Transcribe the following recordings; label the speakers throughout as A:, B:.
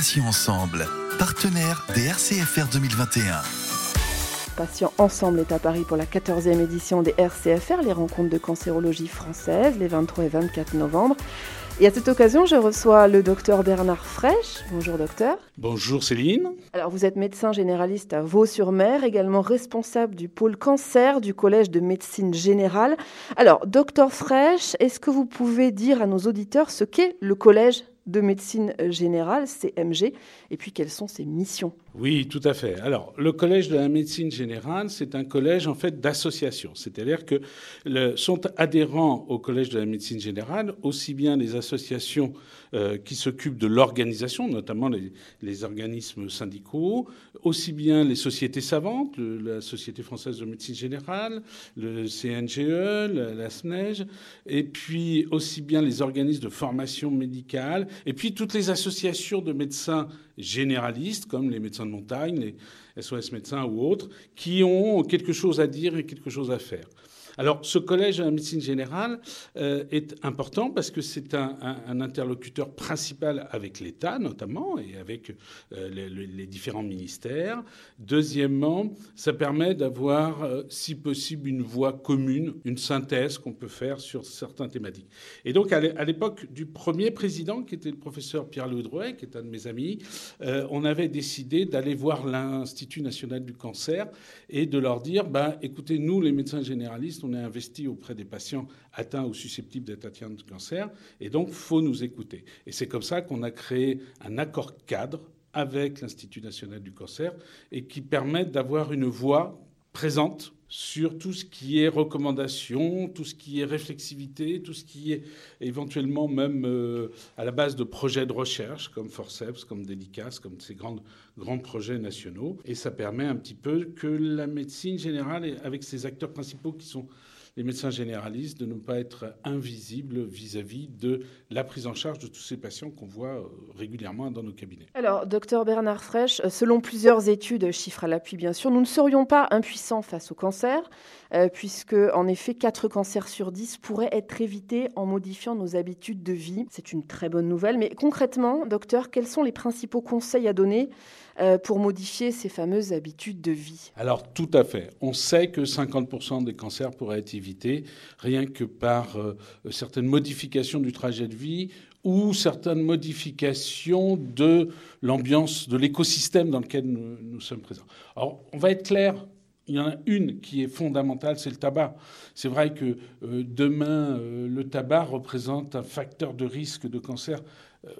A: Patients Ensemble, partenaire des RCFR 2021.
B: Patients Ensemble est à Paris pour la 14e édition des RCFR, les rencontres de cancérologie française, les 23 et 24 novembre. Et à cette occasion, je reçois le docteur Bernard Fraîche. Bonjour docteur.
C: Bonjour Céline.
B: Alors vous êtes médecin généraliste à Vaux-sur-Mer, également responsable du pôle cancer du Collège de médecine générale. Alors docteur Fraîche, est-ce que vous pouvez dire à nos auditeurs ce qu'est le Collège de médecine générale, CMG, et puis quelles sont ses missions
C: Oui, tout à fait. Alors, le Collège de la médecine générale, c'est un collège en fait d'associations, c'est-à-dire que sont adhérents au Collège de la médecine générale aussi bien les associations euh, qui s'occupent de l'organisation, notamment les, organismes syndicaux, aussi bien les sociétés savantes, la Société française de médecine générale, le CNGE, la, la SNEG, et puis aussi bien les organismes de formation médicale et puis toutes les associations de médecins généralistes, comme les médecins de montagne, les SOS médecins ou autres, qui ont quelque chose à dire et quelque chose à faire. Alors, ce collège de la médecine générale euh, est important parce que c'est un, interlocuteur principal avec l'État, notamment, et avec euh, les, différents ministères. Deuxièmement, ça permet d'avoir, euh, si possible, une voix commune, une synthèse qu'on peut faire sur certaines thématiques. Et donc, à l'époque du premier président, qui était le professeur Pierre-Louis Drouet, qui est un de mes amis, on avait décidé d'aller voir l'Institut national du cancer et de leur dire, bah, écoutez, nous, les médecins généralistes, est investi auprès des patients atteints ou susceptibles d'être atteints de cancer, et donc faut nous écouter. Et c'est comme ça qu'on a créé un accord cadre avec l'Institut national du cancer et qui permet d'avoir une voix présente sur tout ce qui est recommandation, tout ce qui est réflexivité, tout ce qui est éventuellement même euh, à la base de projets de recherche comme Forceps, comme Délicas, comme ces grands, grands projets nationaux. Et ça permet un petit peu que la médecine générale, avec ses acteurs principaux qui sont les médecins généralistes de ne pas être invisibles vis-à-vis de la prise en charge de tous ces patients qu'on voit régulièrement dans nos cabinets.
B: Alors, docteur Bernard Fraîche, selon plusieurs études, chiffres à l'appui bien sûr, nous ne serions pas impuissants face au cancer, euh, puisque en effet, 4 cancers sur 10 pourraient être évités en modifiant nos habitudes de vie. C'est une très bonne nouvelle. Mais concrètement, docteur, quels sont les principaux conseils à donner euh, pour modifier ces fameuses habitudes de vie
C: Alors, tout à fait. On sait que 50% des cancers pourraient être évités rien que par euh, certaines modifications du trajet de vie ou certaines modifications de l'ambiance, de l'écosystème dans lequel nous, sommes présents. Alors, on va être clair, il y en a une qui est fondamentale, c'est le tabac. C'est vrai que euh, demain, le tabac représente un facteur de risque de cancer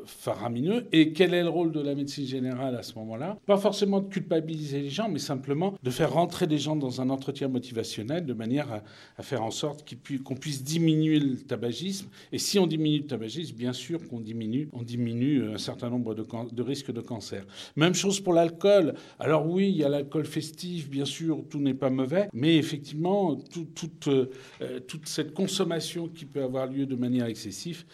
C: faramineux. Et quel est le rôle de la médecine générale à ce moment-là? Pas forcément de culpabiliser les gens, mais simplement de faire rentrer les gens dans un entretien motivationnel de manière à, faire en sorte qu'on puisse, diminuer le tabagisme. Et si on diminue le tabagisme, bien sûr qu'on diminue, on diminue un certain nombre de, risques de cancer. Même chose pour l'alcool. Alors oui, il y a l'alcool festif, bien sûr, tout n'est pas mauvais, mais effectivement, euh, toute cette consommation qui peut avoir lieu de manière excessive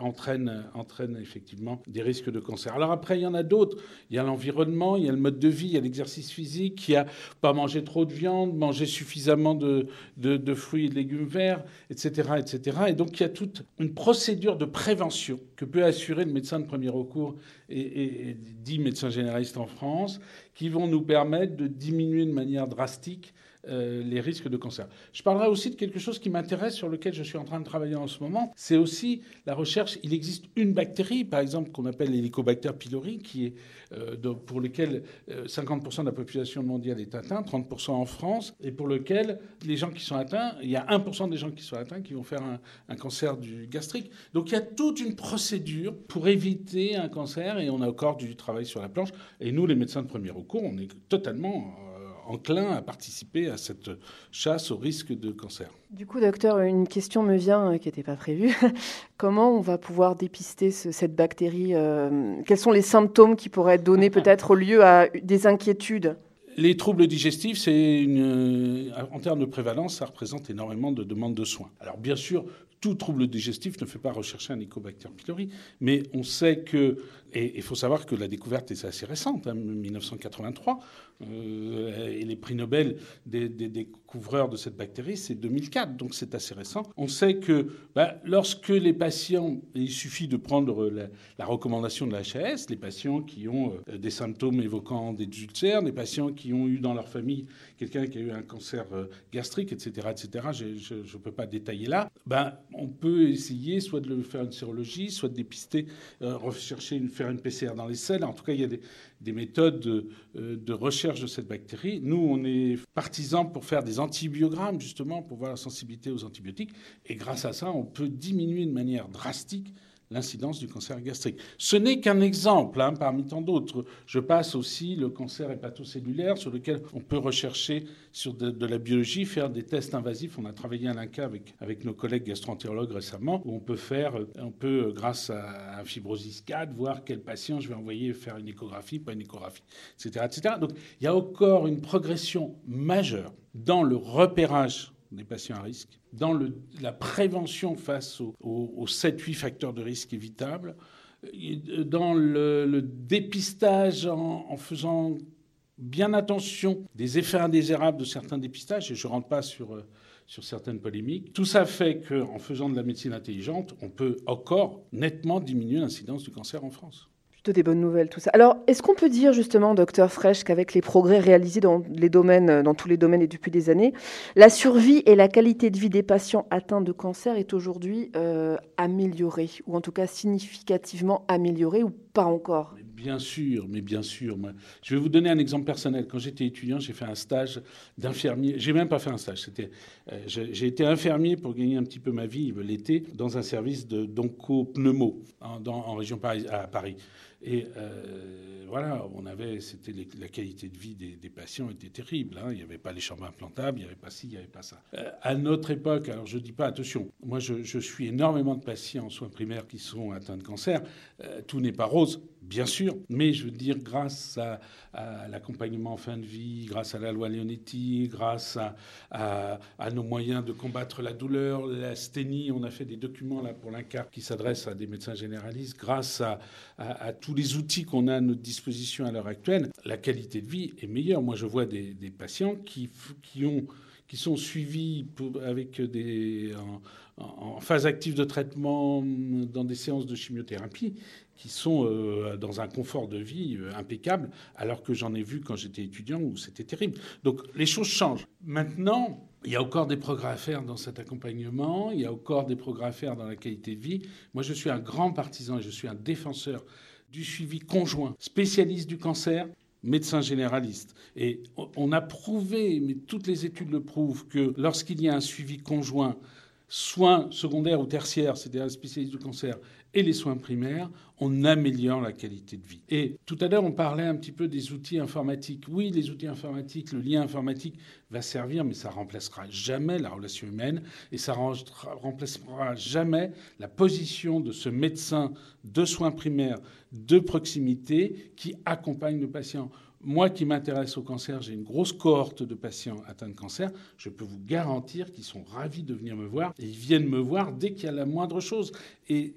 C: entraîne, entraîne effectivement des risques de cancer. Alors après, il y en a d'autres. Il y a l'environnement, il y a le mode de vie, il y a l'exercice physique, il y a pas manger trop de viande, manger suffisamment de, de, fruits et de légumes verts, etc., etc. Et donc il y a toute une procédure de prévention que peut assurer le médecin de premier recours et, et, et dit médecin généraliste en France, qui vont nous permettre de diminuer de manière drastique euh, les risques de cancer. Je parlerai aussi de quelque chose qui m'intéresse, sur lequel je suis en train de travailler en ce moment. C'est aussi la recherche. Il existe une bactérie, par exemple, qu'on appelle l'hélicobacter pylori, qui est, euh, pour lequel euh, 50% de la population mondiale est atteinte, 30% en France, et pour lequel les gens qui sont atteints, il y a 1% des gens qui sont atteints qui vont faire un, un cancer du gastrique. Donc il y a toute une procédure pour éviter un cancer, et on a encore du travail sur la planche. Et nous, les médecins de premier recours, on est totalement enclin à participer à cette chasse au risque de cancer.
B: Du coup, docteur, une question me vient euh, qui n'était pas prévue. Comment on va pouvoir dépister ce, cette bactérie euh, Quels sont les symptômes qui pourraient donner peut-être lieu à des inquiétudes?
C: Les troubles digestifs, c'est une, en termes de prévalence, ça représente énormément de demandes de soins. Alors bien sûr, tout trouble digestif ne fait pas rechercher un Helicobacter pylori, mais on sait que, et il faut savoir que la découverte est assez récente, hein, 1983, euh, et les prix Nobel des, découvreurs de cette bactérie, c'est 2004, donc c'est assez récent. On sait que bah, lorsque les patients, il suffit de prendre la, recommandation de la HAS, les patients qui ont euh, des symptômes évoquant des ulcères, des patients qui ont eu dans leur famille quelqu'un qui a eu un cancer euh, gastrique, etc., etc., je ne peux pas détailler là, ben, on peut essayer soit de faire une sérologie, soit de dépister, rechercher, une, faire une PCR dans les selles. En tout cas, il y a des, des méthodes de, recherche de cette bactérie. Nous, on est partisans pour faire des antibiogrammes, justement, pour voir la sensibilité aux antibiotiques. Et grâce à ça, on peut diminuer de manière drastique l'incidence du cancer gastrique. Ce n'est qu'un exemple hein, parmi tant d'autres. Je passe aussi le cancer hépatocellulaire sur lequel on peut rechercher sur de, la biologie, faire des tests invasifs. On a travaillé à l'INCA avec, avec nos collègues gastroentérologues récemment où on peut faire, on peut, grâce à un fibrosis 4, voir quel patient je vais envoyer faire une échographie, pas une échographie, etc. etc. Donc il y a encore une progression majeure dans le repérage des patients à risque, dans la prévention face aux, aux, 7-8 facteurs de risque évitables, dans le, dépistage en, faisant bien attention des effets indésirables de certains dépistages, et je ne rentre pas sur, euh, sur certaines polémiques. Tout ça fait qu'en faisant de la médecine intelligente, on peut encore nettement diminuer l'incidence du cancer en France
B: des bonnes nouvelles. Alors, est-ce qu'on peut dire justement, docteur Fresh, qu'avec les progrès réalisés dans les dans tous les domaines et depuis des années, la survie et la qualité de vie des patients atteints de cancer est aujourd'hui euh, améliorée, ou en tout cas significativement améliorée, ou pas encore?
C: Bien sûr, mais bien sûr. je vais vous donner un exemple personnel. Quand j'étais étudiant, j'ai fait un stage d'infirmier. J'ai même pas fait un stage. Euh, j'ai été infirmier pour gagner un petit peu ma vie l'été dans un service de d'onco-pneumo en, région à Paris. Et euh, voilà, on avait, c'était la qualité de vie des, patients était terrible. Hein. Il n'y avait pas les chambres implantables, il n'y avait pas ci, il n'y avait pas ça. Euh, à notre époque, alors je dis pas, attention, moi je, suis énormément de patients en soins primaires qui sont atteints de cancer. tout n'est pas rose, bien sûr, mais je veux dire, grâce à, l'accompagnement en fin de vie, grâce à la loi Leonetti, grâce à, nos moyens de combattre la douleur, l'asthénie, on a fait des documents là pour l'INCAR qui s'adressent à des médecins généralistes, grâce à, tous les outils qu'on a à notre disposition à l'heure actuelle, la qualité de vie est meilleure. Moi, je vois des, patients qui, qui ont qui sont suivis avec en, phase active de traitement dans des séances de chimiothérapie qui sont euh, dans un confort de vie euh, impeccable, alors que j'en ai vu quand j'étais étudiant où c'était terrible. Donc les choses changent. Maintenant, il y a encore des progrès à faire dans cet accompagnement, il y a encore des progrès à faire dans la qualité de vie. Moi, je suis un grand partisan et je suis un défenseur du suivi conjoint, spécialiste du cancer, médecin généraliste. Et on a prouvé, mais toutes les études le prouvent, que lorsqu'il y a un suivi conjoint, soins secondaires ou tertiaires, c'est-à-dire spécialiste du cancer, et les soins primaires, on améliore la qualité de vie. Et tout à l'heure, on parlait un petit peu des outils informatiques. Oui, les outils informatiques, le lien informatique va servir, mais ça remplacera jamais la relation humaine et ça remplacera jamais la position de ce médecin de soins primaires de proximité qui accompagne le patient. Moi qui m'intéresse au cancer, j'ai une grosse cohorte de patients atteints de cancer. Je peux vous garantir qu'ils sont ravis de venir me voir ils viennent me voir dès qu'il y a la moindre chose. Et,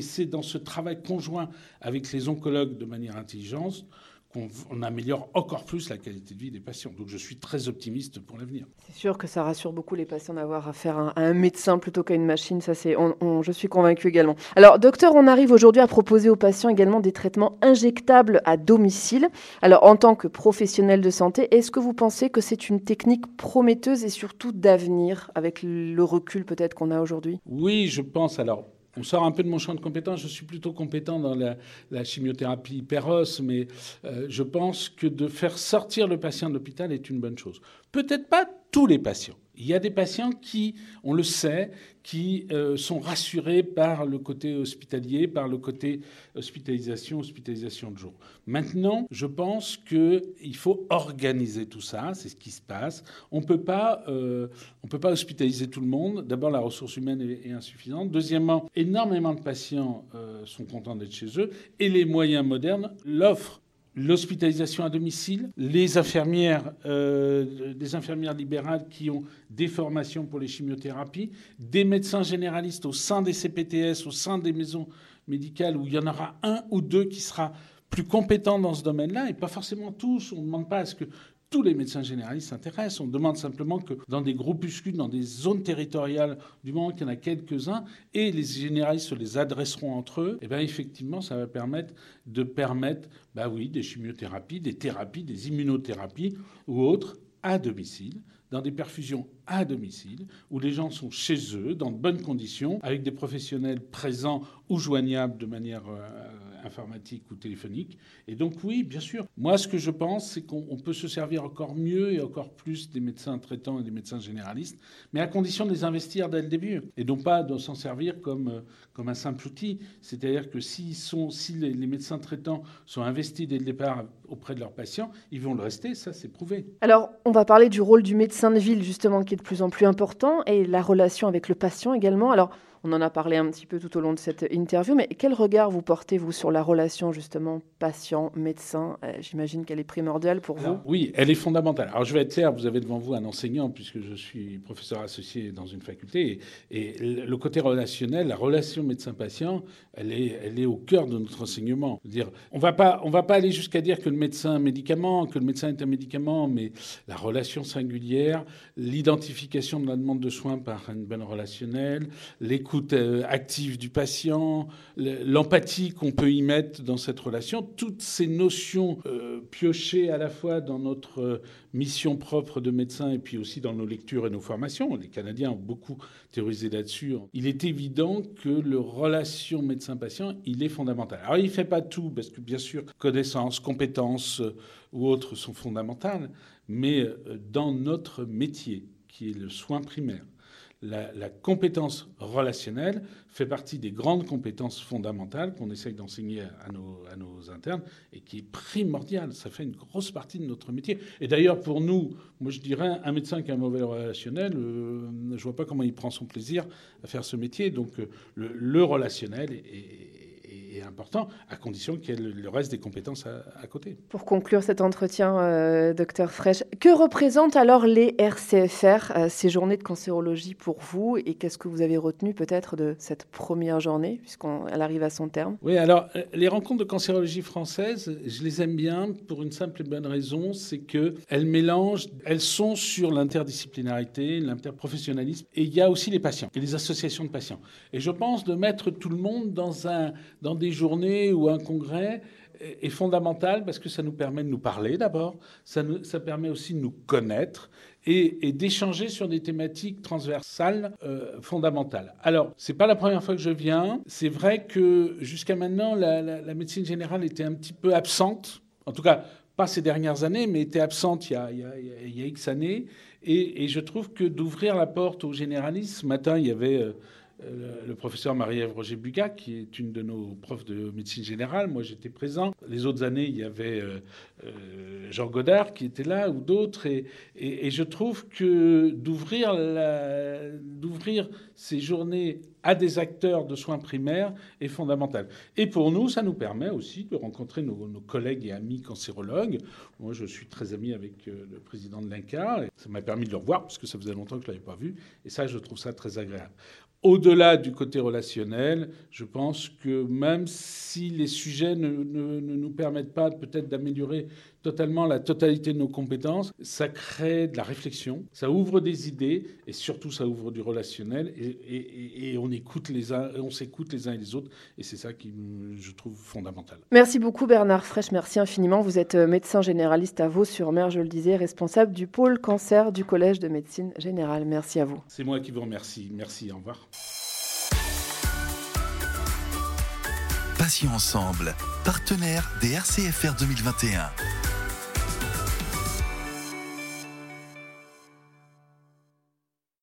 C: c'est dans ce travail conjoint avec les oncologues de manière intelligente qu'on améliore encore plus la qualité de vie des patients. Donc je suis très optimiste pour l'avenir.
B: C'est sûr que ça rassure beaucoup les patients d'avoir affaire à un médecin plutôt qu'à une machine. Ça, c'est, je suis convaincu également. Alors, docteur, on arrive aujourd'hui à proposer aux patients également des traitements injectables à domicile. Alors, en tant que professionnel de santé, est-ce que vous pensez que c'est une technique prometteuse et surtout d'avenir avec le recul peut-être qu'on a aujourd'hui?
C: Oui, je pense. Alors, on sort un peu de mon champ de compétence. Je suis plutôt compétent dans la, chimiothérapie hyperos, mais euh, je pense que de faire sortir le patient de l'hôpital est une bonne chose. Peut-être pas tous les patients. Il y a des patients qui, on le sait, qui euh, sont rassurés par le côté hospitalier, par le côté hospitalisation, hospitalisation de jour. Maintenant, je pense qu'il faut organiser tout ça, c'est ce qui se passe. On euh, ne peut pas hospitaliser tout le monde. D'abord, la ressource humaine est, insuffisante. Deuxièmement, énormément de patients euh, sont contents d'être chez eux et les moyens modernes l'offrent l'hospitalisation à domicile, les infirmières, euh, des infirmières libérales qui ont des formations pour les chimiothérapies, des médecins généralistes au sein des CPTS, au sein des maisons médicales, où il y en aura un ou deux qui sera plus compétent dans ce domaine-là, et pas forcément tous. On ne demande pas à ce que tous les médecins généralistes s'intéressent. On demande simplement que dans des groupuscules, dans des zones territoriales, du moment qu'il y en a quelques-uns, et les généralistes se les adresseront entre eux, et eh bien effectivement, ça va permettre de permettre, bah oui, des chimiothérapies, des thérapies, des immunothérapies ou autres à domicile dans des perfusions à domicile, où les gens sont chez eux, dans de bonnes conditions, avec des professionnels présents ou joignables de manière euh, informatique ou téléphonique. Et donc oui, bien sûr. Moi, ce que je pense, c'est qu'on peut se servir encore mieux et encore plus des médecins traitants et des médecins généralistes, mais à condition de les investir dès le début, et non pas de s'en servir comme, euh, comme un simple outil. C'est-à-dire que sont, si les, les médecins traitants sont investis dès le départ auprès de leurs patients, ils vont le rester, ça c'est prouvé.
B: Alors, on va parler du rôle du médecin de ville, justement, qui est de plus en plus important, et la relation avec le patient également. Alors, on en a parlé un petit peu tout au long de cette interview, mais quel regard vous portez, vous, sur la relation justement patient-médecin euh, J'imagine qu'elle est primordiale pour vous.
C: Oui, elle est fondamentale. Alors je vais être clair, vous avez devant vous un enseignant, puisque je suis professeur associé dans une faculté, et, le côté relationnel, la relation médecin-patient, elle est, elle est au cœur de notre enseignement. Dire, on ne va pas aller jusqu'à dire que le médecin est un médicament, que le médecin est un médicament, mais la relation singulière, l'identification de la demande de soins par une bonne relationnelle, l'écoute l'écoute euh, active du patient, l'empathie qu'on peut y mettre dans cette relation, toutes ces notions euh, piochées à la fois dans notre euh, mission propre de médecin et puis aussi dans nos lectures et nos formations. Les Canadiens ont beaucoup théorisé là-dessus. Il est évident que le relation médecin-patient, il est fondamental. Alors il ne fait pas tout, parce que bien sûr, connaissances, compétences ou autres sont fondamentales, mais dans notre métier, qui est le soin primaire, la, compétence relationnelle fait partie des grandes compétences fondamentales qu'on essaye d'enseigner à nos, internes et qui est primordiale. Ça fait une grosse partie de notre métier. Et d'ailleurs, pour nous, moi je dirais, un médecin qui a un mauvais relationnel, euh, je ne vois pas comment il prend son plaisir à faire ce métier. Donc euh, le, relationnel est important, à condition qu'il y ait le reste des compétences à, côté.
B: Pour conclure cet entretien, euh, docteur Fraîche, que représentent alors les RCFR, euh, ces journées de cancérologie pour vous, et qu'est-ce que vous avez retenu peut-être de cette première journée, puisqu'elle arrive à son terme?
C: Oui, alors euh, les rencontres de cancérologie française, je les aime bien pour une simple et bonne raison, c'est qu'elles mélangent, elles sont sur l'interdisciplinarité, l'interprofessionnalisme, et il y a aussi les patients et les associations de patients. Et je pense de mettre tout le monde dans, un, dans des journées ou un congrès est fondamental parce que ça nous permet de nous parler d'abord, ça, ça, permet aussi de nous connaître et, d'échanger sur des thématiques transversales euh, fondamentales. Alors, c'est pas la première fois que je viens. C'est vrai que jusqu'à maintenant, la, médecine générale était un petit peu absente, en tout cas pas ces dernières années, mais était absente il y a, il y a, X années. Et, je trouve que d'ouvrir la porte aux généralistes, ce matin, il y avait... Euh, euh, le professeur Marie-Ève Roger-Bugat, qui est une de nos profs de médecine générale. Moi, j'étais présent. Les autres années, il y avait euh, euh, Jean Godard qui était là ou d'autres. Et, et, je trouve que d'ouvrir, d'ouvrir ces journées à des acteurs de soins primaires est fondamental. Et pour nous, ça nous permet aussi de rencontrer nos, collègues et amis cancérologues. Moi, je suis très ami avec le président de l'INCA. Ça m'a permis de le revoir parce que ça faisait longtemps que je ne l'avais pas vu. Et ça, je trouve ça très agréable. Au-delà du côté relationnel, je pense que même si les sujets ne, nous permettent pas peut-être d'améliorer totalement la totalité de nos compétences, ça crée de la réflexion, ça ouvre des idées et surtout ça ouvre du relationnel et, on écoute les uns, on s'écoute les uns et les autres et c'est ça qui je trouve fondamental.
B: Merci beaucoup Bernard Fraîche, merci infiniment. Vous êtes euh, médecin généraliste à Vaux-sur-Mer, je le disais, responsable du pôle cancer du Collège de médecine générale. Merci à vous.
C: C'est moi qui vous remercie. Merci, au revoir.
A: Passion ensemble, partenaire des RCFR 2021.